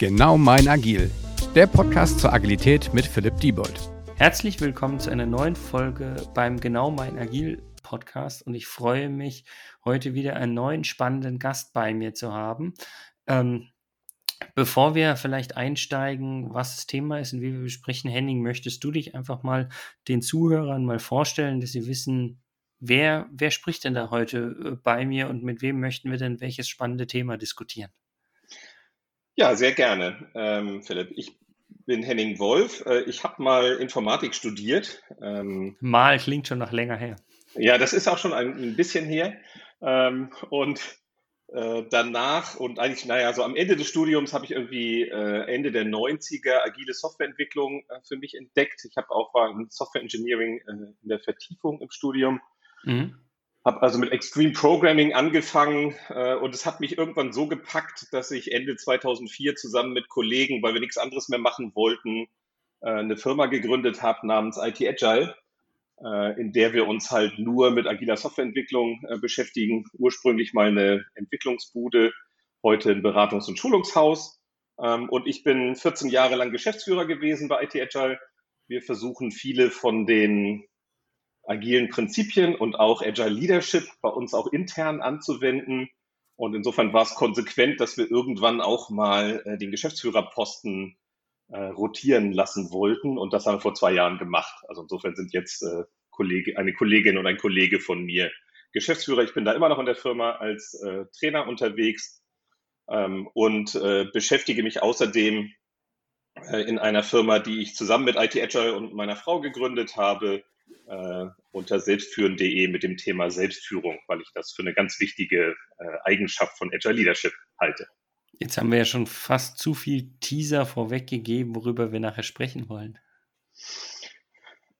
Genau mein Agil, der Podcast zur Agilität mit Philipp Diebold. Herzlich willkommen zu einer neuen Folge beim Genau mein Agil Podcast und ich freue mich, heute wieder einen neuen spannenden Gast bei mir zu haben. Ähm, bevor wir vielleicht einsteigen, was das Thema ist und wie wir besprechen, Henning, möchtest du dich einfach mal den Zuhörern mal vorstellen, dass sie wissen, wer, wer spricht denn da heute äh, bei mir und mit wem möchten wir denn welches spannende Thema diskutieren? Ja, sehr gerne, ähm, Philipp. Ich bin Henning Wolf. Äh, ich habe mal Informatik studiert. Ähm, mal klingt schon noch länger her. Ja, das ist auch schon ein, ein bisschen her. Ähm, und äh, danach und eigentlich, naja, so am Ende des Studiums habe ich irgendwie äh, Ende der 90er agile Softwareentwicklung äh, für mich entdeckt. Ich habe auch war in Software Engineering äh, in der Vertiefung im Studium. Mhm. Habe also mit Extreme Programming angefangen äh, und es hat mich irgendwann so gepackt, dass ich Ende 2004 zusammen mit Kollegen, weil wir nichts anderes mehr machen wollten, äh, eine Firma gegründet habe namens IT Agile, äh, in der wir uns halt nur mit agiler Softwareentwicklung äh, beschäftigen. Ursprünglich mal eine Entwicklungsbude, heute ein Beratungs- und Schulungshaus. Ähm, und ich bin 14 Jahre lang Geschäftsführer gewesen bei IT Agile. Wir versuchen viele von den agilen Prinzipien und auch Agile Leadership bei uns auch intern anzuwenden. Und insofern war es konsequent, dass wir irgendwann auch mal äh, den Geschäftsführerposten äh, rotieren lassen wollten. Und das haben wir vor zwei Jahren gemacht. Also insofern sind jetzt äh, Kollege, eine Kollegin und ein Kollege von mir Geschäftsführer. Ich bin da immer noch in der Firma als äh, Trainer unterwegs ähm, und äh, beschäftige mich außerdem äh, in einer Firma, die ich zusammen mit IT Agile und meiner Frau gegründet habe, äh, unter selbstführen.de mit dem Thema Selbstführung, weil ich das für eine ganz wichtige äh, Eigenschaft von Agile Leadership halte. Jetzt haben wir ja schon fast zu viel Teaser vorweggegeben, worüber wir nachher sprechen wollen.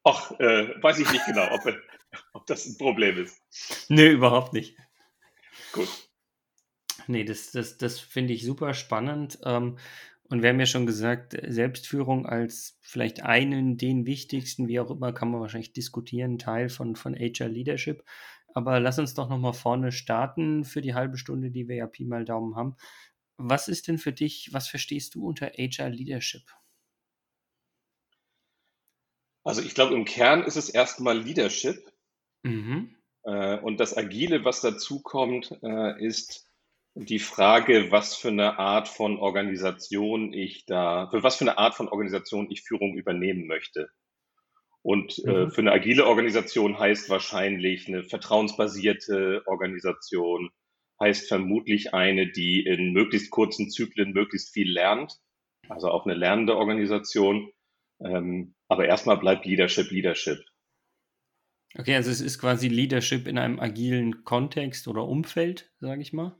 Ach, äh, weiß ich nicht genau, ob, ob das ein Problem ist. Nö, überhaupt nicht. Gut. Nee, das, das, das finde ich super spannend. Ähm, und wir haben ja schon gesagt, Selbstführung als vielleicht einen, den wichtigsten, wie auch immer, kann man wahrscheinlich diskutieren, Teil von, von HR Leadership. Aber lass uns doch nochmal vorne starten für die halbe Stunde, die wir ja Pi mal Daumen haben. Was ist denn für dich, was verstehst du unter HR Leadership? Also ich glaube, im Kern ist es erstmal Leadership. Mhm. Äh, und das Agile, was dazu kommt, äh, ist die Frage, was für eine Art von Organisation ich da, für was für eine Art von Organisation ich Führung übernehmen möchte. Und äh, mhm. äh, für eine agile Organisation heißt wahrscheinlich eine vertrauensbasierte Organisation, heißt vermutlich eine, die in möglichst kurzen Zyklen möglichst viel lernt, also auch eine lernende Organisation. Ähm, aber erstmal bleibt Leadership Leadership. Okay, also es ist quasi Leadership in einem agilen Kontext oder Umfeld, sage ich mal.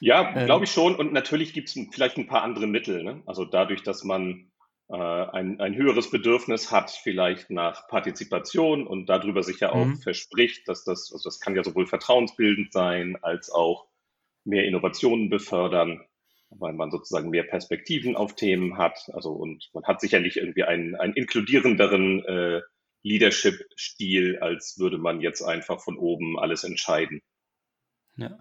Ja, ähm, glaube ich schon. Und natürlich gibt es vielleicht ein paar andere Mittel. Ne? Also dadurch, dass man äh, ein, ein höheres Bedürfnis hat, vielleicht nach Partizipation und darüber sich ja auch mhm. verspricht, dass das, also das kann ja sowohl vertrauensbildend sein, als auch mehr Innovationen befördern, weil man sozusagen mehr Perspektiven auf Themen hat. Also und man hat sicherlich irgendwie einen, einen inkludierenderen äh, Leadership-Stil, als würde man jetzt einfach von oben alles entscheiden. Ja.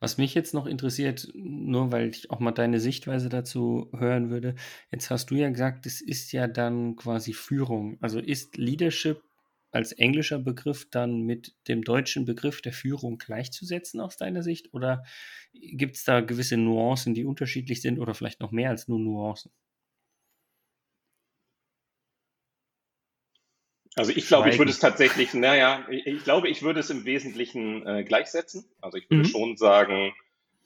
Was mich jetzt noch interessiert, nur weil ich auch mal deine Sichtweise dazu hören würde, jetzt hast du ja gesagt, es ist ja dann quasi Führung. Also ist Leadership als englischer Begriff dann mit dem deutschen Begriff der Führung gleichzusetzen aus deiner Sicht? Oder gibt es da gewisse Nuancen, die unterschiedlich sind oder vielleicht noch mehr als nur Nuancen? Also ich glaube, ich würde es tatsächlich, naja, ich, ich, glaube, ich würde es im Wesentlichen äh, gleichsetzen. Also ich würde mhm. schon sagen,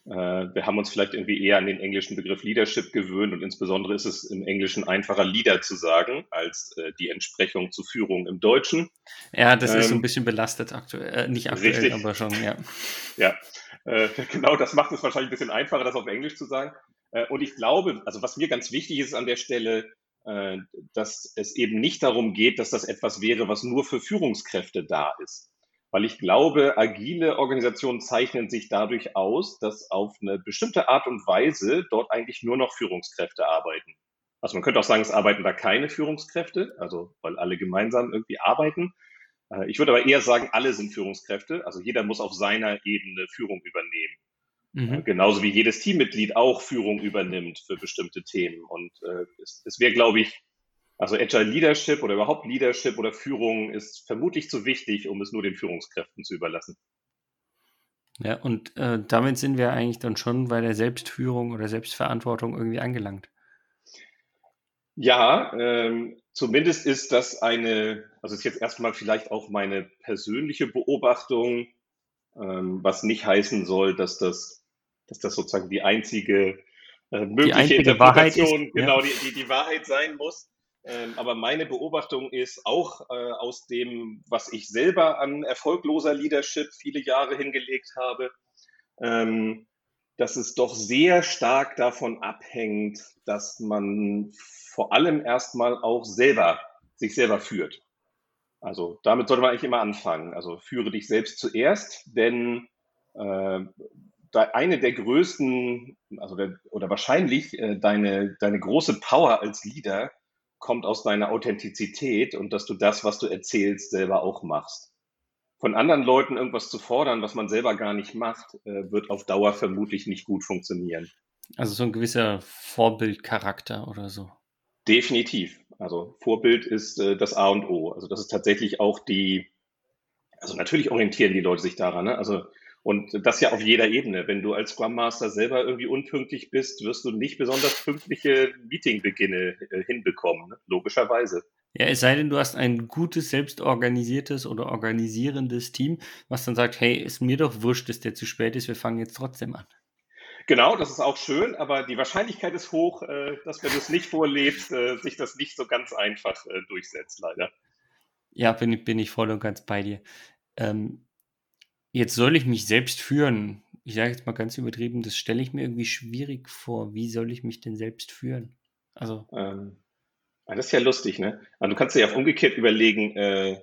äh, wir haben uns vielleicht irgendwie eher an den englischen Begriff Leadership gewöhnt und insbesondere ist es im Englischen einfacher Leader zu sagen als äh, die Entsprechung zu Führung im Deutschen. Ja, das ähm, ist so ein ähm, bisschen belastet aktuell, äh, nicht aktuell, richtig. aber schon, ja. Ja, äh, genau, das macht es wahrscheinlich ein bisschen einfacher, das auf Englisch zu sagen. Äh, und ich glaube, also was mir ganz wichtig ist an der Stelle, dass es eben nicht darum geht, dass das etwas wäre, was nur für Führungskräfte da ist. Weil ich glaube, agile Organisationen zeichnen sich dadurch aus, dass auf eine bestimmte Art und Weise dort eigentlich nur noch Führungskräfte arbeiten. Also man könnte auch sagen, es arbeiten da keine Führungskräfte, also weil alle gemeinsam irgendwie arbeiten. Äh, ich würde aber eher sagen, alle sind Führungskräfte, also jeder muss auf seiner Ebene Führung übernehmen. Mhm. genauso wie jedes Teammitglied auch Führung übernimmt für bestimmte Themen. Und äh, es, es wäre, glaube ich, also Agile Leadership oder überhaupt Leadership oder Führung ist vermutlich zu wichtig, um es nur den Führungskräften zu überlassen. Ja, und äh, damit sind wir eigentlich dann schon bei der Selbstführung oder Selbstverantwortung irgendwie angelangt. Ja, ähm, zumindest ist das eine, also ist jetzt erstmal vielleicht auch meine persönliche Beobachtung, ähm, was nicht heißen soll, dass das, dass das sozusagen die einzige äh, mögliche einzige Interpretation, ist, genau, ja. die, die, die Wahrheit sein muss. Ähm, aber meine Beobachtung ist auch äh, aus dem, was ich selber an erfolgloser Leadership viele Jahre hingelegt habe, ähm, dass es doch sehr stark davon abhängt, dass man vor allem erstmal auch selber sich selber führt. Also damit sollte man eigentlich immer anfangen. Also führe dich selbst zuerst, denn äh, eine der größten, also der, oder wahrscheinlich äh, deine, deine große Power als Leader kommt aus deiner Authentizität und dass du das, was du erzählst, selber auch machst. Von anderen Leuten irgendwas zu fordern, was man selber gar nicht macht, äh, wird auf Dauer vermutlich nicht gut funktionieren. Also so ein gewisser Vorbildcharakter oder so. Definitiv. Also Vorbild ist äh, das A und O. Also das ist tatsächlich auch die, also natürlich orientieren die Leute sich daran. Ne? Also und das ja auf jeder Ebene. Wenn du als Scrum Master selber irgendwie unpünktlich bist, wirst du nicht besonders pünktliche Meetingbeginne äh, hinbekommen, ne? logischerweise. Ja, es sei denn, du hast ein gutes, selbstorganisiertes oder organisierendes Team, was dann sagt, hey, ist mir doch wurscht, dass der zu spät ist, wir fangen jetzt trotzdem an. Genau, das ist auch schön, aber die Wahrscheinlichkeit ist hoch, äh, dass wenn du es nicht vorlebst, äh, sich das nicht so ganz einfach durchsetzt, leider. Ja, bin, bin ich voll und ganz bei dir. Ähm, Jetzt soll ich mich selbst führen. Ich sage jetzt mal ganz übertrieben, das stelle ich mir irgendwie schwierig vor. Wie soll ich mich denn selbst führen? Also. Ähm, ah, das ist ja lustig, ne? Also du kannst dir ja umgekehrt überlegen, äh,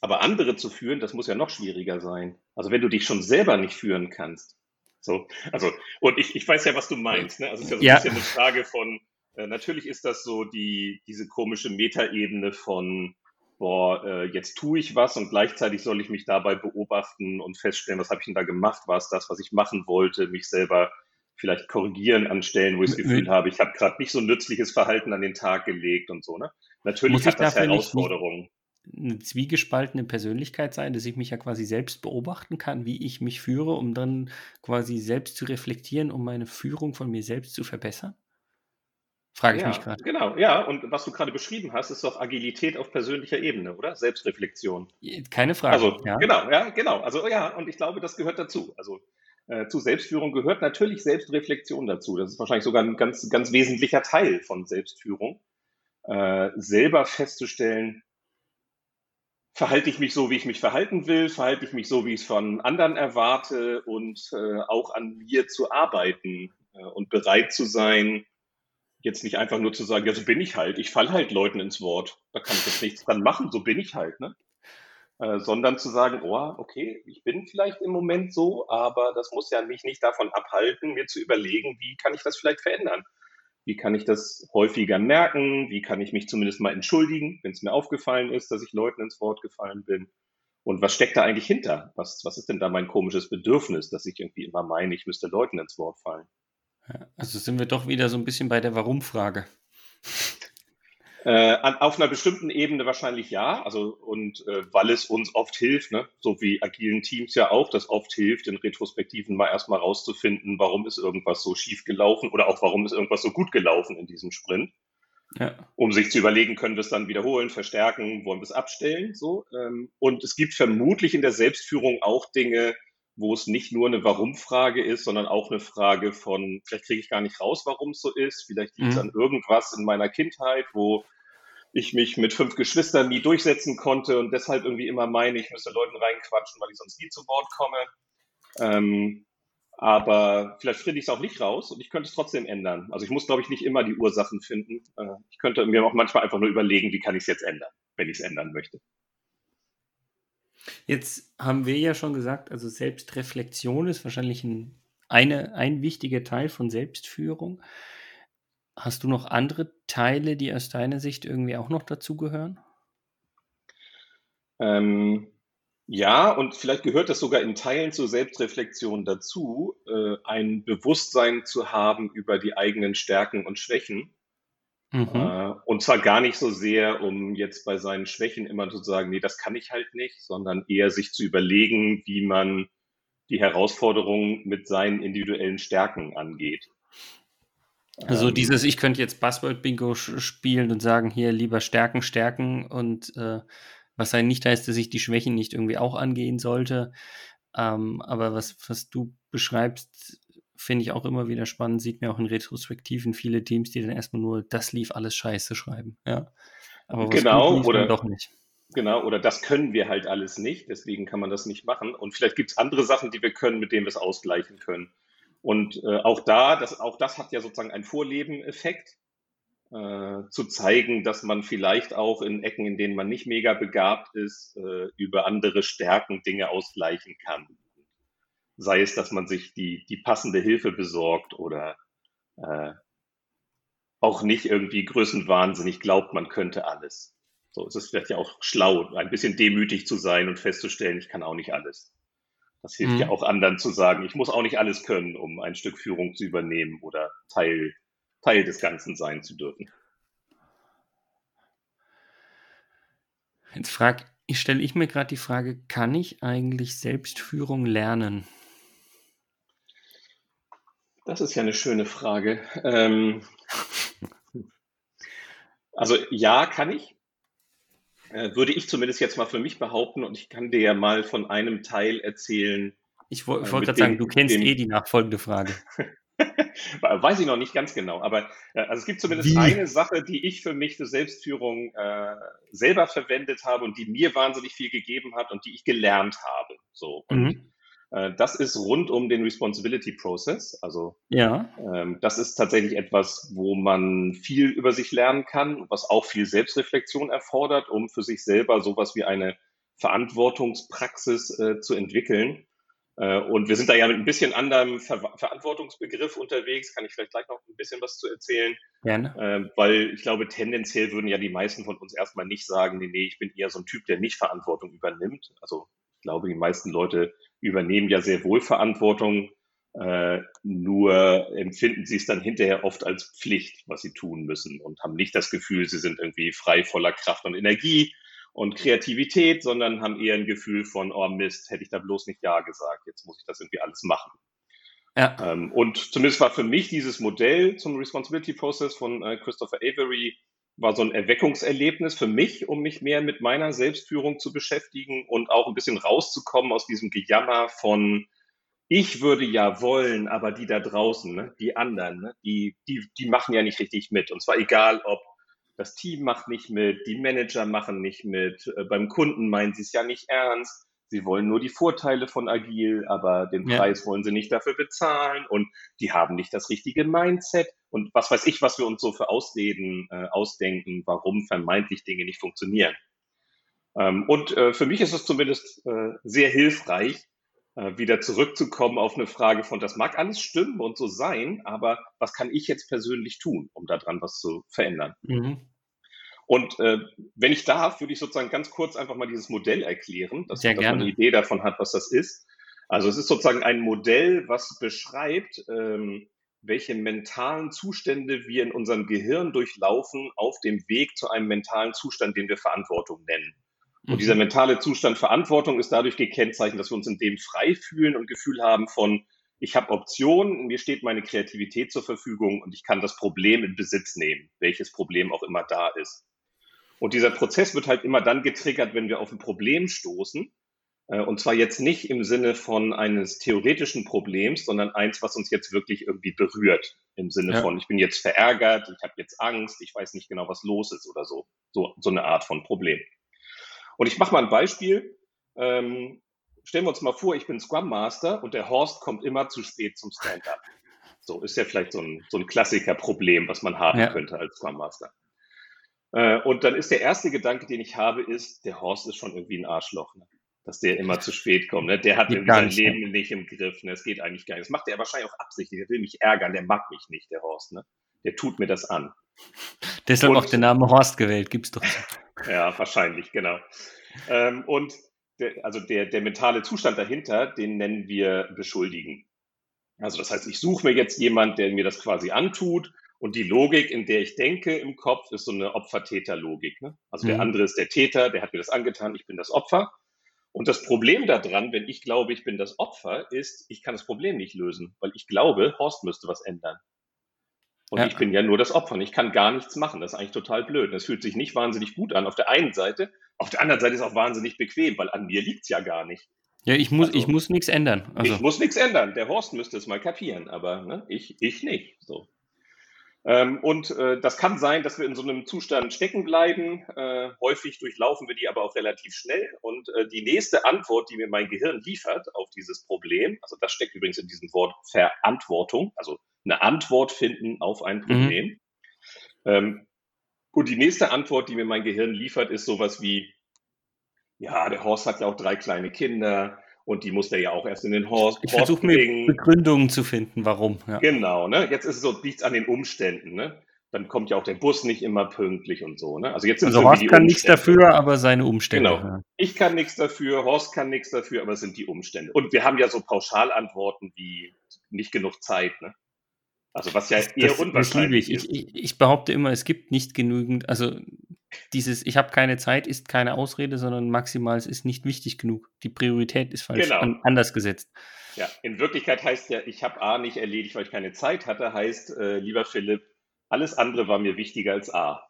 aber andere zu führen, das muss ja noch schwieriger sein. Also wenn du dich schon selber nicht führen kannst. So, also, und ich, ich weiß ja, was du meinst, ne? Also es ist ja so ein ja. bisschen eine Frage von, äh, natürlich ist das so die, diese komische Metaebene von, boah, äh, jetzt tue ich was und gleichzeitig soll ich mich dabei beobachten und feststellen, was habe ich denn da gemacht? War es das, was ich machen wollte? Mich selber vielleicht korrigieren an Stellen, wo ich das Gefühl habe, ich habe gerade nicht so nützliches Verhalten an den Tag gelegt und so. Ne? Natürlich Muss hat das Herausforderungen. Eine zwiegespaltene Persönlichkeit sein, dass ich mich ja quasi selbst beobachten kann, wie ich mich führe, um dann quasi selbst zu reflektieren, um meine Führung von mir selbst zu verbessern? Frage ich ja, mich gerade. Genau, ja. Und was du gerade beschrieben hast, ist doch Agilität auf persönlicher Ebene, oder? Selbstreflexion. Keine Frage. Also, ja. genau, ja, genau. Also, ja, und ich glaube, das gehört dazu. Also, äh, zu Selbstführung gehört natürlich Selbstreflexion dazu. Das ist wahrscheinlich sogar ein ganz, ganz wesentlicher Teil von Selbstführung. Äh, selber festzustellen, verhalte ich mich so, wie ich mich verhalten will, verhalte ich mich so, wie ich es von anderen erwarte und äh, auch an mir zu arbeiten äh, und bereit zu sein, jetzt nicht einfach nur zu sagen, ja, so bin ich halt, ich falle halt Leuten ins Wort, da kann ich jetzt nichts dran machen, so bin ich halt, ne? Äh, sondern zu sagen, oh, okay, ich bin vielleicht im Moment so, aber das muss ja mich nicht davon abhalten, mir zu überlegen, wie kann ich das vielleicht verändern? Wie kann ich das häufiger merken? Wie kann ich mich zumindest mal entschuldigen, wenn es mir aufgefallen ist, dass ich Leuten ins Wort gefallen bin? Und was steckt da eigentlich hinter? Was, was ist denn da mein komisches Bedürfnis, dass ich irgendwie immer meine, ich müsste Leuten ins Wort fallen? Also sind wir doch wieder so ein bisschen bei der Warum-Frage. Äh, auf einer bestimmten Ebene wahrscheinlich ja, also und äh, weil es uns oft hilft, ne, so wie agilen Teams ja auch, das oft hilft, in Retrospektiven mal erstmal rauszufinden, warum ist irgendwas so schief gelaufen oder auch warum ist irgendwas so gut gelaufen in diesem Sprint. Ja. Um sich zu überlegen, können wir es dann wiederholen, verstärken, wollen wir es abstellen, so. Ähm, und es gibt vermutlich in der Selbstführung auch Dinge, wo es nicht nur eine Warum-Frage ist, sondern auch eine Frage von, vielleicht kriege ich gar nicht raus, warum es so ist, vielleicht liegt es mhm. an irgendwas in meiner Kindheit, wo ich mich mit fünf Geschwistern nie durchsetzen konnte und deshalb irgendwie immer meine, ich müsste Leuten reinquatschen, weil ich sonst nie zu Wort komme. Ähm, aber vielleicht finde ich es auch nicht raus und ich könnte es trotzdem ändern. Also ich muss, glaube ich, nicht immer die Ursachen finden. Äh, ich könnte mir auch manchmal einfach nur überlegen, wie kann ich es jetzt ändern, wenn ich es ändern möchte. Jetzt haben wir ja schon gesagt, also Selbstreflexion ist wahrscheinlich ein, eine, ein wichtiger Teil von Selbstführung. Hast du noch andere Teile, die aus deiner Sicht irgendwie auch noch dazugehören? Ähm, Ja, und vielleicht gehört das sogar in Teilen zur Selbstreflexion dazu, äh, ein Bewusstsein zu haben über die eigenen Stärken und Schwächen. Mhm. Äh, und zwar gar nicht so sehr, um jetzt bei seinen Schwächen immer zu sagen, nee, das kann ich halt nicht, sondern eher sich zu überlegen, wie man die Herausforderungen mit seinen individuellen Stärken angeht. Also ähm, dieses, ich könnte jetzt Buzzword-Bingo spielen und sagen, hier lieber Stärken, Stärken und äh, was sein nicht heißt, dass ich die Schwächen nicht irgendwie auch angehen sollte. Ähm, aber was, was du beschreibst, finde ich auch immer wieder spannend, sieht mir auch in Retrospektiven viele Teams, die dann erstmal nur, das lief alles scheiße schreiben. Ja. Aber was genau, lief, oder doch nicht. Genau, oder das können wir halt alles nicht, deswegen kann man das nicht machen. Und vielleicht gibt es andere Sachen, die wir können, mit denen wir es ausgleichen können. Und äh, auch da, das, auch das hat ja sozusagen einen Vorleben-Effekt, äh, zu zeigen, dass man vielleicht auch in Ecken, in denen man nicht mega begabt ist, äh, über andere Stärken Dinge ausgleichen kann. Sei es, dass man sich die, die passende Hilfe besorgt oder äh, auch nicht irgendwie größenwahnsinnig glaubt, man könnte alles. So es ist vielleicht ja auch schlau, ein bisschen demütig zu sein und festzustellen, ich kann auch nicht alles. Das hilft mhm. ja auch anderen zu sagen, ich muss auch nicht alles können, um ein Stück Führung zu übernehmen oder Teil, Teil des Ganzen sein zu dürfen. Jetzt frag, ich stelle ich mir gerade die Frage, kann ich eigentlich Selbstführung lernen? Das ist ja eine schöne Frage. Ähm, also ja, kann ich. Äh, würde ich zumindest jetzt mal für mich behaupten und ich kann dir ja mal von einem Teil erzählen. Ich wollte äh, gerade sagen, du kennst dem, eh die nachfolgende Frage. Weiß ich noch nicht ganz genau, aber äh, also es gibt zumindest Wie? eine Sache, die ich für mich für Selbstführung äh, selber verwendet habe und die mir wahnsinnig viel gegeben hat und die ich gelernt habe. So. Und mhm. Äh, das ist rund um den Responsibility Process. Also ja. ähm, das ist tatsächlich etwas, wo man viel über sich lernen kann, was auch viel Selbstreflexion erfordert, um für sich selber sowas wie eine Verantwortungspraxis äh, zu entwickeln. Äh, und wir sind da ja mit ein bisschen anderem Ver Verantwortungsbegriff unterwegs. Kann ich vielleicht gleich noch ein bisschen was zu erzählen? Gerne. Äh, weil ich glaube, tendenziell würden ja die meisten von uns erstmal nicht sagen, nee, nee, ich bin eher so ein Typ, der nicht Verantwortung übernimmt. Also ich glaube, die meisten Leute übernehmen ja sehr wohl Verantwortung, äh, nur empfinden sie es dann hinterher oft als Pflicht, was sie tun müssen und haben nicht das Gefühl, sie sind irgendwie frei voller Kraft und Energie und Kreativität, sondern haben eher ein Gefühl von, oh Mist, hätte ich da bloß nicht Ja gesagt, jetzt muss ich das irgendwie alles machen. Ja. Ähm, und zumindest war für mich dieses Modell zum Responsibility Process von äh, Christopher Avery war so ein Erweckungserlebnis für mich, um mich mehr mit meiner Selbstführung zu beschäftigen und auch ein bisschen rauszukommen aus diesem Gejammer von ich würde ja wollen, aber die da draußen, ne, die anderen, ne, die, die, die machen ja nicht richtig mit. Und zwar egal, ob das Team macht nicht mit, die Manager machen nicht mit, äh, beim Kunden meinen sie es ja nicht ernst. Sie wollen nur die Vorteile von Agil, aber den Preis ja. wollen sie nicht dafür bezahlen und die haben nicht das richtige Mindset und was weiß ich, was wir uns so für Ausreden äh, ausdenken, warum vermeintlich Dinge nicht funktionieren. Ähm, und äh, für mich ist es zumindest äh, sehr hilfreich, äh, wieder zurückzukommen auf eine Frage von, das mag alles stimmen und so sein, aber was kann ich jetzt persönlich tun, um daran was zu verändern? Mhm. Und äh, wenn ich darf, würde ich sozusagen ganz kurz einfach mal dieses Modell erklären, dass, dass man eine Idee davon hat, was das ist. Also es ist sozusagen ein Modell, was beschreibt, ähm, welche mentalen Zustände wir in unserem Gehirn durchlaufen auf dem Weg zu einem mentalen Zustand, den wir Verantwortung nennen. Und mhm. dieser mentale Zustand Verantwortung ist dadurch gekennzeichnet, dass wir uns in dem frei fühlen und Gefühl haben von, ich habe Optionen, mir steht meine Kreativität zur Verfügung und ich kann das Problem in Besitz nehmen, welches Problem auch immer da ist. Und dieser Prozess wird halt immer dann getriggert, wenn wir auf ein Problem stoßen. Äh, und zwar jetzt nicht im Sinne von eines theoretischen Problems, sondern eins, was uns jetzt wirklich irgendwie berührt. Im Sinne ja. von, ich bin jetzt verärgert, ich habe jetzt Angst, ich weiß nicht genau, was los ist oder so. So, so eine Art von Problem. Und ich mache mal ein Beispiel. Ähm, stellen wir uns mal vor, ich bin Scrum Master und der Horst kommt immer zu spät zum Stand-up. So ist ja vielleicht so ein, so ein Klassiker-Problem, was man haben ja. könnte als Scrum Master. Äh, und dann ist der erste Gedanke, den ich habe, ist, der Horst ist schon irgendwie ein Arschloch, ne? dass der immer zu spät kommt. Ne? Der hat irgendwie sein Leben ne? nicht im Griff. Ne? Es geht eigentlich gar nicht. Das macht er wahrscheinlich auch absichtlich. Der will mich ärgern. Der mag mich nicht, der Horst. Ne? Der tut mir das an. Deshalb und, auch der Name Horst gewählt, gibt's doch. ja, wahrscheinlich, genau. Ähm, und der, also der, der mentale Zustand dahinter, den nennen wir beschuldigen. Also das heißt, ich suche mir jetzt jemand, der mir das quasi antut und die Logik, in der ich denke im Kopf, ist so eine Opfer-Täter-Logik. Ne? Also mhm. der andere ist der Täter, der hat mir das angetan, ich bin das Opfer. Und das Problem daran, wenn ich glaube, ich bin das Opfer, ist, ich kann das Problem nicht lösen, weil ich glaube, Horst müsste was ändern. Und ja. ich bin ja nur das Opfer und ich kann gar nichts machen. Das ist eigentlich total blöd. Es fühlt sich nicht wahnsinnig gut an auf der einen Seite. Auf der anderen Seite ist es auch wahnsinnig bequem, weil an mir liegt es ja gar nicht. Ja, ich muss, also, ich muss nichts ändern. Also. Ich muss nichts ändern. Der Horst müsste es mal kapieren, aber ne, ich, ich nicht. So. Ähm, und äh, das kann sein, dass wir in so einem Zustand stecken bleiben. Äh, häufig durchlaufen wir die aber auch relativ schnell. Und äh, die nächste Antwort, die mir mein Gehirn liefert auf dieses Problem, also das steckt übrigens in diesem Wort Verantwortung, also eine Antwort finden auf ein mhm. Problem. Mhm. Ähm, und die nächste Antwort, die mir mein Gehirn liefert, ist sowas wie, ja, der Horst hat ja auch drei kleine Kinder und die muss der ja auch erst in den Horst, ich versuche mir Begründungen zu finden, warum. Ja. Genau, ne? Jetzt ist es so, nichts an den Umständen, ne? Dann kommt ja auch der Bus nicht immer pünktlich und so, ne? Also jetzt also Horst kann nichts dafür, aber seine Umstände. Genau. Ja. Ich kann nichts dafür, Horst kann nichts dafür, aber es sind die Umstände. Und wir haben ja so Pauschalantworten wie nicht genug Zeit, ne? Also was ja das, eher das, unwahrscheinlich das ist. Ich, ich, ich, behaupte immer, es gibt nicht genügend, also dieses Ich habe keine Zeit ist keine Ausrede, sondern maximal es ist nicht wichtig genug. Die Priorität ist falsch genau. an, anders gesetzt. Ja, in Wirklichkeit heißt ja, ich habe A nicht erledigt, weil ich keine Zeit hatte, heißt, äh, lieber Philipp, alles andere war mir wichtiger als A.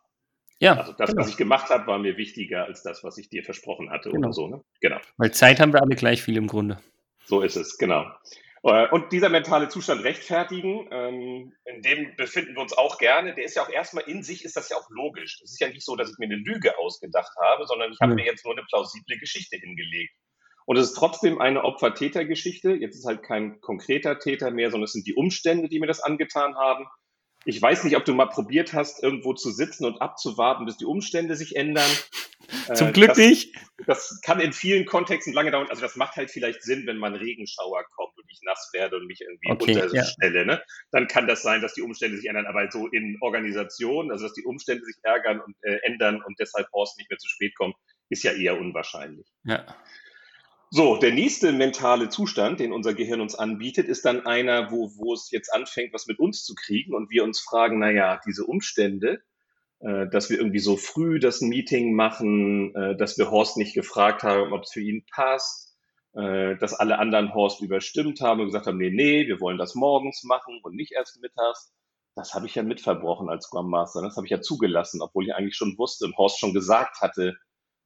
Ja, also das, genau. was ich gemacht habe, war mir wichtiger als das, was ich dir versprochen hatte genau. oder so. Ne? Genau. Weil Zeit haben wir alle gleich viel im Grunde. So ist es, genau. Äh, und dieser mentale Zustand rechtfertigen, ähm, in dem befinden wir uns auch gerne, der ist ja auch erstmal in sich, ist das ja auch logisch. Es ist ja nicht so, dass ich mir eine Lüge ausgedacht habe, sondern ich habe mir jetzt nur eine plausible Geschichte hingelegt. Und es ist trotzdem eine Opfer-Täter-Geschichte. Jetzt ist halt kein konkreter Täter mehr, sondern es sind die Umstände, die mir das angetan haben. Ich weiß nicht, ob du mal probiert hast, irgendwo zu sitzen und abzuwarten, bis die Umstände sich ändern. Zum äh, Glück das, nicht. Das kann in vielen Kontexten lange dauern. Also das macht halt vielleicht Sinn, wenn man Regenschauer kommt und ich nass werde und mich irgendwie okay, unterstelle. Ja. Ne? Dann kann das sein, dass die Umstände sich ändern. Aber so in Organisationen, also dass die Umstände sich ärgern und äh, ändern und deshalb Horst nicht mehr zu spät kommt, ist ja eher unwahrscheinlich. Ja. So, der nächste mentale Zustand, den unser Gehirn uns anbietet, ist dann einer, wo, wo es jetzt anfängt, was mit uns zu kriegen und wir uns fragen, na ja, diese Umstände, äh, dass wir irgendwie so früh das Meeting machen, äh, dass wir Horst nicht gefragt haben, ob es für ihn passt, äh, dass alle anderen Horst überstimmt haben und gesagt haben, nee, nee, wir wollen das morgens machen und nicht erst mittags. Das habe ich ja mitverbrochen als Scrum. Das habe ich ja zugelassen, obwohl ich eigentlich schon wusste und Horst schon gesagt hatte,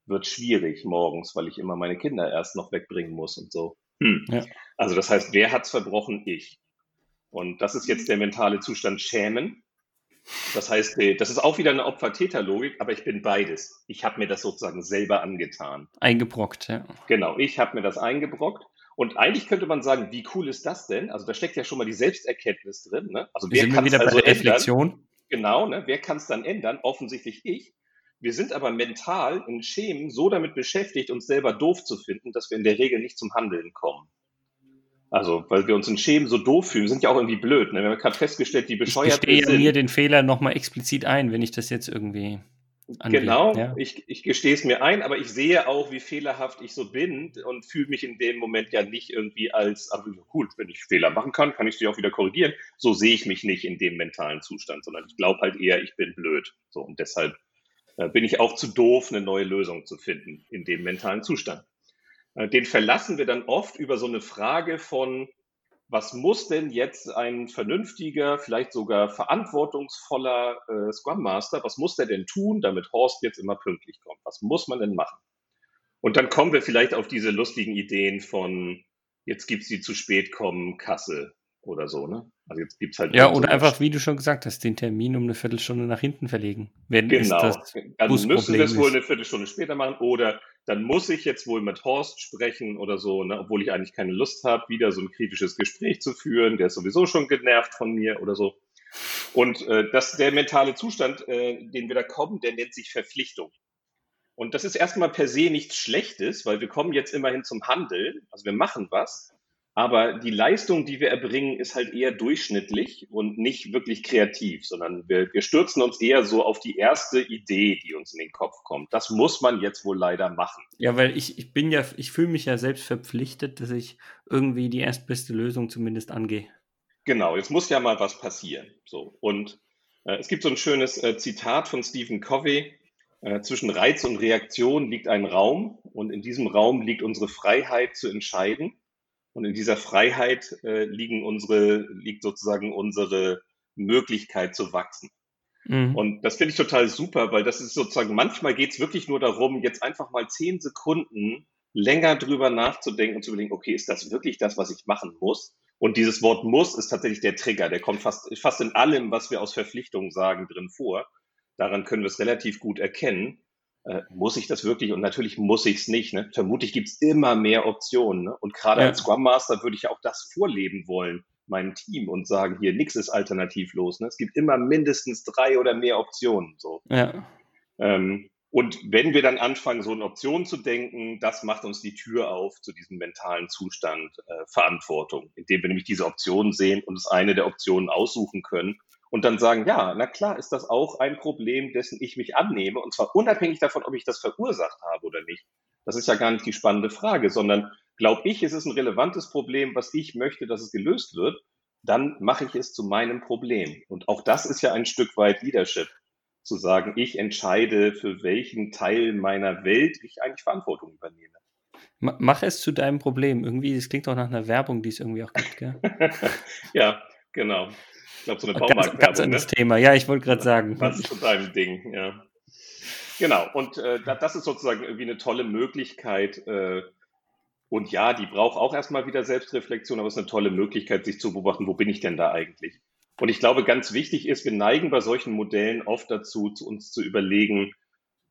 wird schwierig morgens, weil ich immer meine Kinder erst noch wegbringen muss und so. Hm. Ja. Also das heißt, wer hat's verbrochen? Ich. Und das ist jetzt der mentale Zustand Schämen. Das heißt, äh, das ist auch wieder eine Opfer-Täter-Logik, aber ich bin beides. Ich habe mir das sozusagen selber angetan. Eingebrockt, ja. Genau, ich habe mir das eingebrockt. Und eigentlich könnte man sagen, wie cool ist das denn? Also da steckt ja schon mal die Selbsterkenntnis drin. Ne? Also wer kann es also ändern? Genau, ne? wer kann es dann ändern? Offensichtlich ich. Wir sind aber mental in Schemen so damit beschäftigt, uns selber doof zu finden, dass wir in der Regel nicht zum Handeln kommen. Also, weil wir uns in Schemen so doof fühlen, wir sind ja auch irgendwie blöd. Ne? Wir haben gerade festgestellt, wie bescheuert ich wir sind. Ich mir den Fehler nochmal explizit ein, wenn ich das jetzt irgendwie Anwählen. Genau, ja. ich, ich gestehe es mir ein, aber ich sehe auch, wie fehlerhaft ich so bin und fühle mich in dem Moment ja nicht irgendwie als, also gut, wenn ich Fehler machen kann, kann ich sie auch wieder korrigieren. So sehe ich mich nicht in dem mentalen Zustand, sondern ich glaube halt eher, ich bin blöd. So und deshalb bin ich auch zu doof, eine neue Lösung zu finden in dem mentalen Zustand. Äh, den verlassen wir dann oft über so eine Frage von, was muss denn jetzt ein vernünftiger, vielleicht sogar verantwortungsvoller äh, Scrum Master, was muss der denn tun, damit Horst jetzt immer pünktlich kommt? Was muss man denn machen? Und dann kommen wir vielleicht auf diese lustigen Ideen von, jetzt gibt's die zu spät kommen, Kasse oder so, ne? Also jetzt gibt's halt. Ja, oder einfach, wie du schon gesagt hast, den Termin um eine Viertelstunde nach hinten verlegen. Wenn genau. dann müssen wir es wohl eine Viertelstunde später machen oder dann muss ich jetzt wohl mit Horst sprechen oder so, ne? obwohl ich eigentlich keine Lust habe, wieder so ein kritisches Gespräch zu führen. Der ist sowieso schon genervt von mir oder so. Und äh, das, der mentale Zustand, äh, den wir da kommen, der nennt sich Verpflichtung. Und das ist erstmal per se nichts Schlechtes, weil wir kommen jetzt immerhin zum Handeln. Also wir machen was. Aber die Leistung, die wir erbringen, ist halt eher durchschnittlich und nicht wirklich kreativ, sondern wir, wir stürzen uns eher so auf die erste Idee, die uns in den Kopf kommt. Das muss man jetzt wohl leider machen. Ja, weil ich, ich bin ja, ich fühle mich ja selbst verpflichtet, dass ich irgendwie die erstbeste Lösung zumindest angehe. Genau, jetzt muss ja mal was passieren. So. Und äh, es gibt so ein schönes äh, Zitat von Stephen Covey. Äh, zwischen Reiz und Reaktion liegt ein Raum und in diesem Raum liegt unsere Freiheit zu entscheiden. Und in dieser Freiheit äh, liegen unsere, liegt sozusagen unsere Möglichkeit zu wachsen. Mhm. Und das finde ich total super, weil das ist sozusagen, manchmal geht es wirklich nur darum, jetzt einfach mal zehn Sekunden länger drüber nachzudenken und zu überlegen, okay, ist das wirklich das, was ich machen muss? Und dieses Wort muss ist tatsächlich der Trigger. Der kommt fast, fast in allem, was wir aus Verpflichtungen sagen, drin vor. Daran können wir es relativ gut erkennen äh, muss ich das wirklich? Und natürlich muss ich es nicht. Ne? Vermutlich gibt es immer mehr Optionen. Ne? Und gerade ja. als Scrum Master würde ich auch das vorleben wollen, meinem Team, und sagen, hier, nichts ist alternativlos. Ne? Es gibt immer mindestens drei oder mehr Optionen. So. Ja. Ähm, und wenn wir dann anfangen, so in Optionen zu denken, das macht uns die Tür auf zu diesem mentalen Zustand äh, Verantwortung, indem wir nämlich diese Optionen sehen und uns eine der Optionen aussuchen können und dann sagen, ja, na klar ist das auch ein Problem, dessen ich mich annehme, und zwar unabhängig davon, ob ich das verursacht habe oder nicht. Das ist ja gar nicht die spannende Frage, sondern glaube ich, es ist ein relevantes Problem, was ich möchte, dass es gelöst wird, dann mache ich es zu meinem Problem. Und auch das ist ja ein Stück weit Leadership, zu sagen, ich entscheide, für welchen Teil meiner Welt ich eigentlich Verantwortung übernehme. Mach es zu deinem Problem. Irgendwie, das klingt doch nach einer Werbung, die es irgendwie auch gibt, gell? ja, genau glaube, so eine Baumarktwerbung. Ganz, ganz anderes ne? Thema, ja, ich wollte gerade sagen. Was ist zu deinem Ding, ja. Genau, und äh, das ist sozusagen irgendwie eine tolle Möglichkeit. Äh, und ja, die braucht auch erstmal wieder Selbstreflexion, aber es ist eine tolle Möglichkeit, sich zu beobachten, wo bin ich denn da eigentlich? Und ich glaube, ganz wichtig ist, wir neigen bei solchen Modellen oft dazu, zu uns zu überlegen,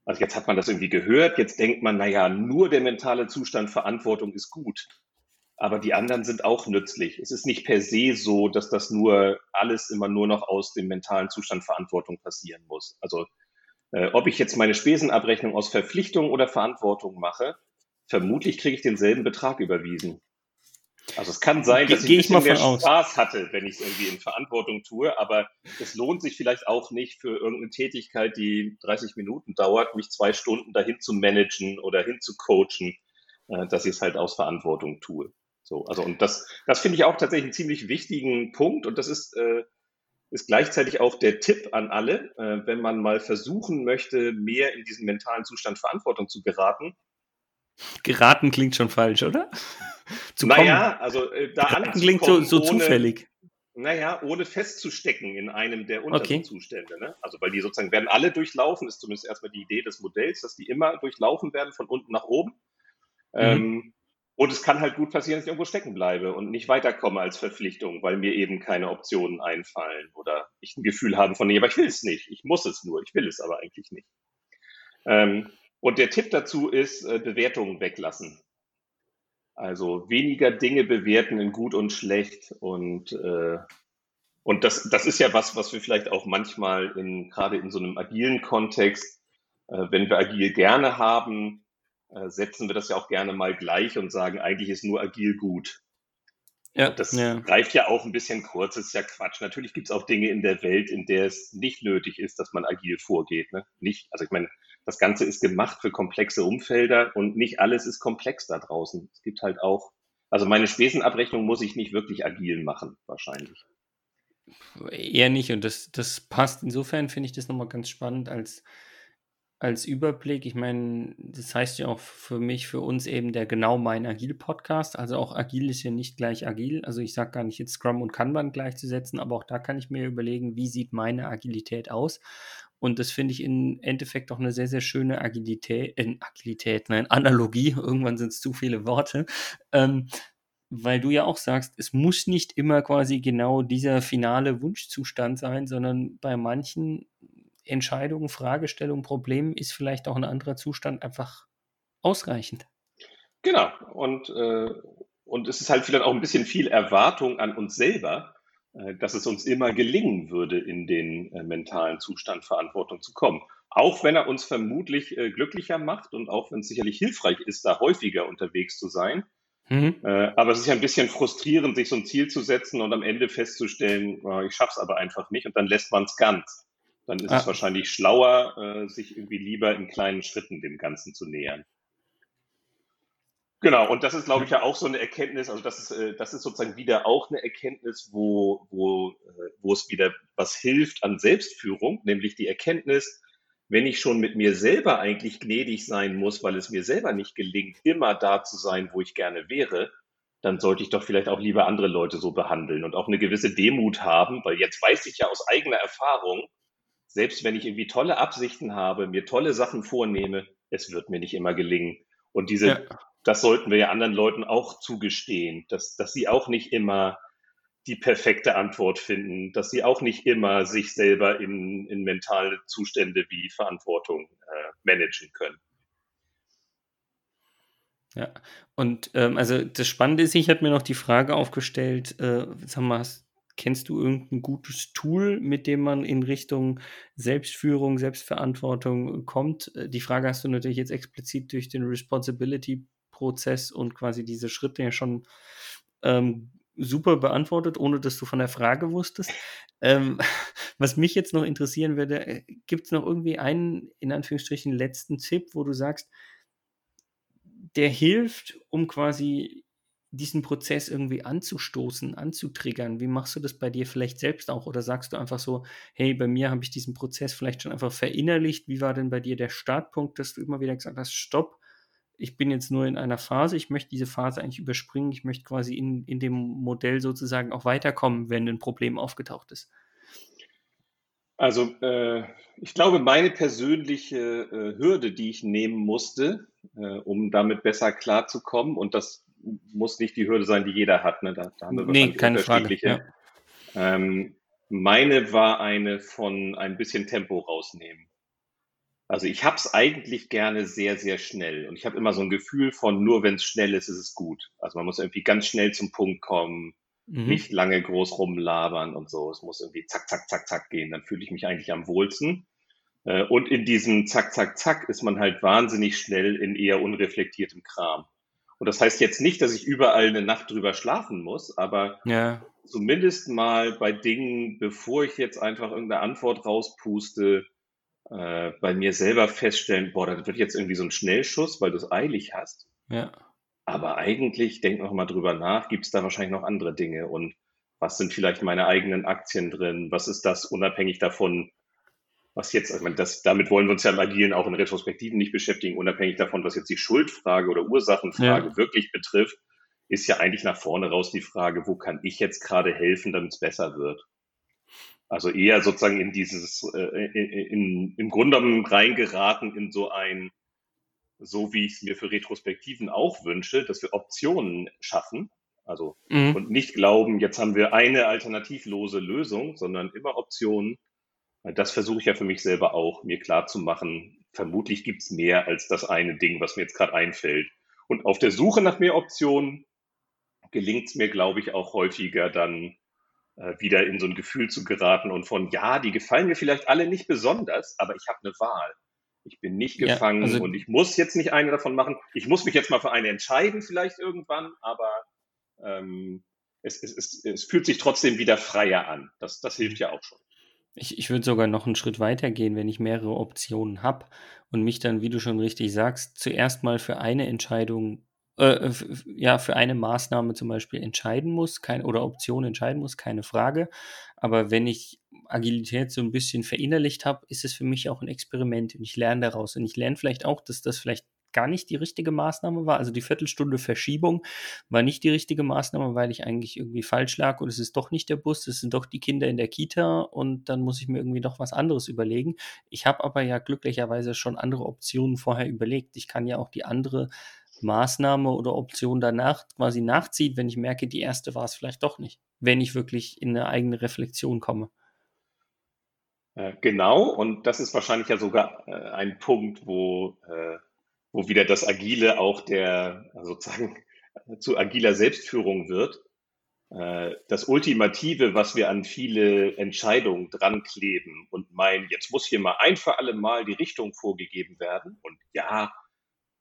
also jetzt hat man das irgendwie gehört, jetzt denkt man, naja, nur der mentale Zustand Verantwortung ist gut aber die anderen sind auch nützlich. Es ist nicht per se so, dass das nur alles immer nur noch aus dem mentalen Zustand Verantwortung passieren muss. Also äh, ob ich jetzt meine Spesenabrechnung aus Verpflichtung oder Verantwortung mache, vermutlich kriege ich denselben Betrag überwiesen. Also es kann sein, dass Ge ich ein bisschen mehr aus. Spaß hatte, wenn ich es irgendwie in Verantwortung tue, aber es lohnt sich vielleicht auch nicht für irgendeine Tätigkeit, die 30 Minuten dauert, mich zwei Stunden dahin zu managen oder hin zu coachen, äh, dass ich es halt aus Verantwortung tue. So, also und das, das finde ich auch tatsächlich einen ziemlich wichtigen Punkt und das ist, äh, ist gleichzeitig auch der Tipp an alle, äh, wenn man mal versuchen möchte, mehr in diesen mentalen Zustand Verantwortung zu geraten. Geraten klingt schon falsch, oder? zu naja, also äh, da Geraten klingt so, so ohne, zufällig. Naja, ohne festzustecken in einem der unteren okay. Zustände. Ne? Also weil die sozusagen werden alle durchlaufen, ist zumindest erstmal die Idee des Modells, dass die immer durchlaufen werden von unten nach oben. Mhm. Ähm, und es kann halt gut passieren, dass ich irgendwo stecken bleibe und nicht weiterkomme als Verpflichtung, weil mir eben keine Optionen einfallen oder ich ein Gefühl habe von, nee, aber ich will es nicht. Ich muss es nur, ich will es aber eigentlich nicht. Ähm, und der Tipp dazu ist, äh, Bewertungen weglassen. Also weniger Dinge bewerten in gut und schlecht und äh, und das, das ist ja was, was wir vielleicht auch manchmal in, gerade in so einem agilen Kontext, äh, wenn wir agil gerne haben, setzen wir das ja auch gerne mal gleich und sagen, eigentlich ist nur agil gut. Ja, das ja. greift ja auch ein bisschen kurz, das ist ja Quatsch. Natürlich gibt es auch Dinge in der Welt, in der es nicht nötig ist, dass man agil vorgeht. Ne? Nicht, also ich meine, das Ganze ist gemacht für komplexe Umfelder und nicht alles ist komplex da draußen. Es gibt halt auch, also meine Spesenabrechnung muss ich nicht wirklich agil machen, wahrscheinlich. Eher nicht und das, das passt. Insofern finde ich das nochmal ganz spannend als als Überblick, ich meine, das heißt ja auch für mich, für uns eben der genau mein Agil-Podcast. Also auch Agil ist ja nicht gleich Agil. Also ich sage gar nicht jetzt Scrum und Kanban gleichzusetzen, aber auch da kann ich mir überlegen, wie sieht meine Agilität aus. Und das finde ich im Endeffekt auch eine sehr, sehr schöne Agilität, äh, Agilität, nein, Analogie, irgendwann sind es zu viele Worte. Ähm, weil du ja auch sagst, es muss nicht immer quasi genau dieser finale Wunschzustand sein, sondern bei manchen Entscheidungen, Fragestellungen, Problemen ist vielleicht auch ein anderer Zustand einfach ausreichend. Genau. Und, äh, und es ist halt vielleicht auch ein bisschen viel Erwartung an uns selber, äh, dass es uns immer gelingen würde, in den äh, mentalen Zustand Verantwortung zu kommen. Auch wenn er uns vermutlich äh, glücklicher macht und auch wenn es sicherlich hilfreich ist, da häufiger unterwegs zu sein, Mhm. Äh, aber es ist ja ein bisschen frustrierend, sich so ein Ziel zu setzen und am Ende festzustellen, oh, ich schaff's aber einfach nicht und dann lässt man es ganz. Dann ist ah. es wahrscheinlich schlauer, äh, sich irgendwie lieber in kleinen Schritten dem Ganzen zu nähern. Genau, und das ist, glaube ich, ja auch so eine Erkenntnis, also das ist, äh, das ist sozusagen wieder auch eine Erkenntnis, wo, wo, äh, wo es wieder was hilft an Selbstführung, nämlich die Erkenntnis, wenn ich schon mit mir selber eigentlich gnädig sein muss, weil es mir selber nicht gelingt, immer da zu sein, wo ich gerne wäre, dann sollte ich doch vielleicht auch lieber andere Leute so behandeln und auch eine gewisse Demut haben, weil jetzt weiß ich ja aus eigener Erfahrung, selbst wenn ich irgendwie tolle Absichten habe, mir tolle Sachen vornehme, es wird mir nicht immer gelingen. Und diese, ja. das sollten wir ja anderen Leuten auch zugestehen, dass, dass sie auch nicht immer die perfekte Antwort finden, dass sie auch nicht immer sich selber in, in mentale Zustände wie Verantwortung äh, managen können. Ja, und ähm, also das Spannende ist, ich habe mir noch die Frage aufgestellt, äh, sag mal, hast, kennst du irgendein gutes Tool, mit dem man in Richtung Selbstführung, Selbstverantwortung kommt? Äh, die Frage hast du natürlich jetzt explizit durch den Responsibility-Prozess und quasi diese Schritte ja schon ähm, super beantwortet, ohne dass du von der Frage wusstest. Ähm, was mich jetzt noch interessieren würde, äh, gibt es noch irgendwie einen, in Anführungsstrichen, letzten Tipp, wo du sagst, der hilft, um quasi diesen Prozess irgendwie anzustoßen, anzutriggern? Wie machst du das bei dir vielleicht selbst auch? Oder sagst du einfach so, hey, bei mir habe ich diesen Prozess vielleicht schon einfach verinnerlicht. Wie war denn bei dir der Startpunkt, dass du immer wieder gesagt hast, stopp, ich bin jetzt nur in einer Phase, ich möchte diese Phase eigentlich überspringen, ich möchte quasi in, in dem Modell sozusagen auch weiterkommen, wenn ein Problem aufgetaucht ist? Also äh, ich glaube, meine persönliche äh, Hürde, die ich nehmen musste, äh, um damit besser klarzukommen, und das muss nicht die Hürde sein, die jeder hat, ne? da, da haben wir nee, keine Frage. Ja. Ähm, meine war eine von ein bisschen Tempo rausnehmen. Also ich habe es eigentlich gerne sehr, sehr schnell. Und ich habe immer so ein Gefühl von, nur wenn es schnell ist, ist es gut. Also man muss irgendwie ganz schnell zum Punkt kommen, mhm. nicht lange groß rumlabern und so. Es muss irgendwie zack, zack, zack, zack gehen. Dann fühle ich mich eigentlich am wohlsten. Äh, und in diesem zack, zack, zack ist man halt wahnsinnig schnell in eher unreflektiertem Kram. Und das heißt jetzt nicht, dass ich überall eine Nacht drüber schlafen muss, aber ja. zumindest mal bei Dingen, bevor ich jetzt einfach irgendeine Antwort rauspuste, äh, bei mir selber feststellen, boah, das wird jetzt irgendwie so ein Schnellschuss, weil du es eilig hast. Ja. Aber eigentlich, denk noch mal drüber nach, gibt es da wahrscheinlich noch andere Dinge und was sind vielleicht meine eigenen Aktien drin? Was ist das unabhängig davon, was jetzt, also das, damit wollen wir uns ja im Agilen auch in Retrospektiven nicht beschäftigen, unabhängig davon, was jetzt die Schuldfrage oder Ursachenfrage ja. wirklich betrifft, ist ja eigentlich nach vorne raus die Frage, wo kann ich jetzt gerade helfen, damit es besser wird? Also eher sozusagen in dieses, äh, in, in, im Grunde genommen reingeraten in so ein, so wie ich es mir für Retrospektiven auch wünsche, dass wir Optionen schaffen. Also mhm. und nicht glauben, jetzt haben wir eine alternativlose Lösung, sondern immer Optionen. Das versuche ich ja für mich selber auch, mir klar zu machen. Vermutlich gibt es mehr als das eine Ding, was mir jetzt gerade einfällt. Und auf der Suche nach mehr Optionen gelingt es mir, glaube ich, auch häufiger dann äh, wieder in so ein Gefühl zu geraten und von, ja, die gefallen mir vielleicht alle nicht besonders, aber ich habe eine Wahl. Ich bin nicht gefangen ja, also, und ich muss jetzt nicht eine davon machen. Ich muss mich jetzt mal für eine entscheiden, vielleicht irgendwann, aber ähm, es, es, es, es fühlt sich trotzdem wieder freier an. Das, das hilft ja auch schon. Ich, ich würde sogar noch einen Schritt weiter gehen, wenn ich mehrere Optionen habe und mich dann, wie du schon richtig sagst, zuerst mal für eine Entscheidung äh, ja, für eine Maßnahme zum Beispiel entscheiden muss, kein, oder Option entscheiden muss, keine Frage. Aber wenn ich Agilität so ein bisschen verinnerlicht habe, ist es für mich auch ein Experiment und ich lerne daraus. Und ich lerne vielleicht auch, dass das vielleicht gar nicht die richtige Maßnahme war. Also die Viertelstunde Verschiebung war nicht die richtige Maßnahme, weil ich eigentlich irgendwie falsch lag und es ist doch nicht der Bus, es sind doch die Kinder in der Kita und dann muss ich mir irgendwie doch was anderes überlegen. Ich habe aber ja glücklicherweise schon andere Optionen vorher überlegt. Ich kann ja auch die andere Maßnahme oder Option danach quasi nachzieht, wenn ich merke, die erste war es vielleicht doch nicht, wenn ich wirklich in eine eigene Reflexion komme. Äh, genau, und das ist wahrscheinlich ja sogar äh, ein Punkt, wo, äh, wo wieder das Agile auch der sozusagen zu agiler Selbstführung wird. Das Ultimative, was wir an viele Entscheidungen dran kleben und meinen, jetzt muss hier mal ein für alle Mal die Richtung vorgegeben werden. Und ja,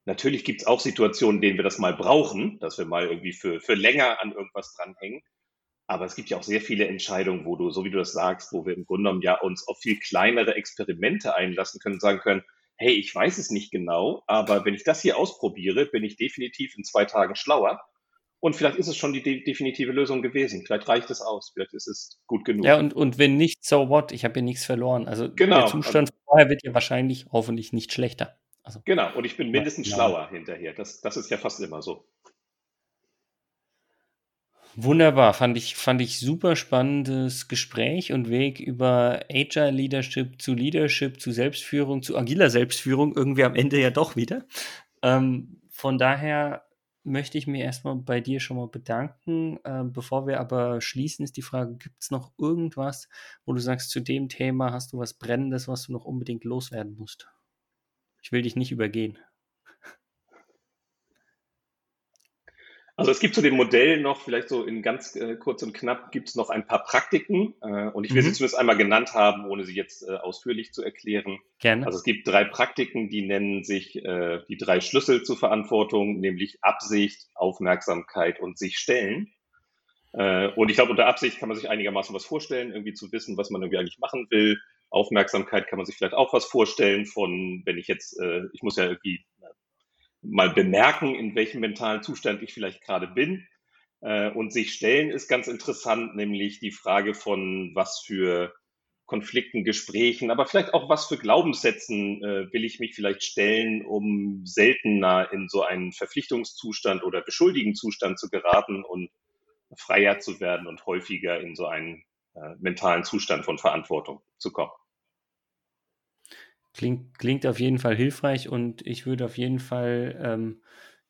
Natürlich gibt es auch Situationen, in denen wir das mal brauchen, dass wir mal irgendwie für, für länger an irgendwas dranhängen. Aber es gibt ja auch sehr viele Entscheidungen, wo du, so wie du das sagst, wo wir im Grunde genommen ja uns auf viel kleinere Experimente einlassen können sagen können, hey, ich weiß es nicht genau, aber wenn ich das hier ausprobiere, bin ich definitiv in zwei Tagen schlauer. Und vielleicht ist es schon die de definitive Lösung gewesen. Vielleicht reicht es aus. Vielleicht ist es gut genug. Ja, und, und wenn nicht, so what? Ich habe hier nichts verloren. Also genau. der Zustand vorher wird ja wahrscheinlich hoffentlich nicht schlechter. Also, genau, und ich bin mindestens ja, schlauer hinterher. Das, das ist ja fast immer so. Wunderbar, fand ich, fand ich super spannendes Gespräch und Weg über Agile Leadership zu Leadership, zu Selbstführung, zu agiler Selbstführung, irgendwie am Ende ja doch wieder. Ähm, von daher möchte ich mir erstmal bei dir schon mal bedanken. Ähm, bevor wir aber schließen, ist die Frage, gibt es noch irgendwas, wo du sagst, zu dem Thema hast du was Brennendes, was du noch unbedingt loswerden musst? Ich will dich nicht übergehen. Also es gibt zu dem Modell noch, vielleicht so in ganz äh, kurz und knapp, gibt es noch ein paar Praktiken. Äh, und ich will mhm. sie zumindest einmal genannt haben, ohne sie jetzt äh, ausführlich zu erklären. Gerne. Also es gibt drei Praktiken, die nennen sich äh, die drei Schlüssel zur Verantwortung, nämlich Absicht, Aufmerksamkeit und sich stellen. Äh, und ich glaube, unter Absicht kann man sich einigermaßen was vorstellen, irgendwie zu wissen, was man irgendwie eigentlich machen will. Aufmerksamkeit kann man sich vielleicht auch was vorstellen von, wenn ich jetzt, äh, ich muss ja irgendwie mal bemerken, in welchem mentalen Zustand ich vielleicht gerade bin. Äh, und sich stellen ist ganz interessant, nämlich die Frage von was für Konflikten, Gesprächen, aber vielleicht auch was für Glaubenssätzen äh, will ich mich vielleicht stellen, um seltener in so einen Verpflichtungszustand oder Beschuldigungszustand zu geraten und freier zu werden und häufiger in so einen äh, mentalen Zustand von Verantwortung zu kommen. Klingt, klingt auf jeden Fall hilfreich und ich würde auf jeden Fall ähm,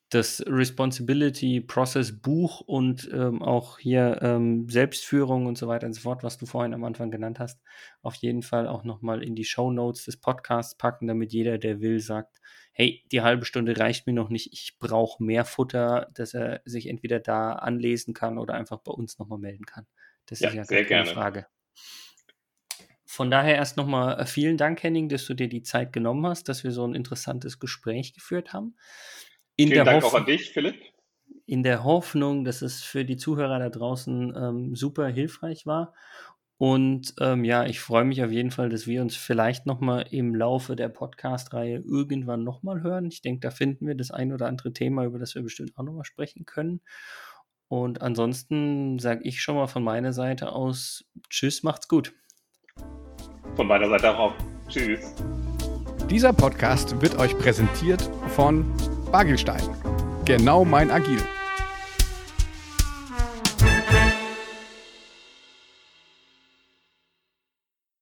das Responsibility Process Buch und ähm, auch hier ähm, Selbstführung und so weiter und so fort, was du vorhin am Anfang genannt hast, auf jeden Fall auch nochmal in die Show Notes des Podcasts packen, damit jeder, der will, sagt, hey, die halbe Stunde reicht mir noch nicht, ich brauche mehr Futter, dass er sich entweder da anlesen kann oder einfach bei uns nochmal melden kann. Das ja, ist ja sehr keine gerne. Frage. Von daher erst nochmal äh, vielen Dank, Henning, dass du dir die Zeit genommen hast, dass wir so ein interessantes Gespräch geführt haben. In vielen Dank auch an dich, Philipp. In der Hoffnung, dass es für die Zuhörer da draußen ähm, super hilfreich war. Und ähm, ja, ich freue mich auf jeden Fall, dass wir uns vielleicht nochmal im Laufe der Podcast-Reihe irgendwann nochmal hören. Ich denke, da finden wir das ein oder andere Thema, über das wir bestimmt auch nochmal sprechen können. Und ansonsten sage ich schon mal von meiner Seite aus, tschüss, macht's gut. Von meiner Seite auch. Tschüss. Dieser Podcast wird euch präsentiert von Bagelstein. Genau mein Agil.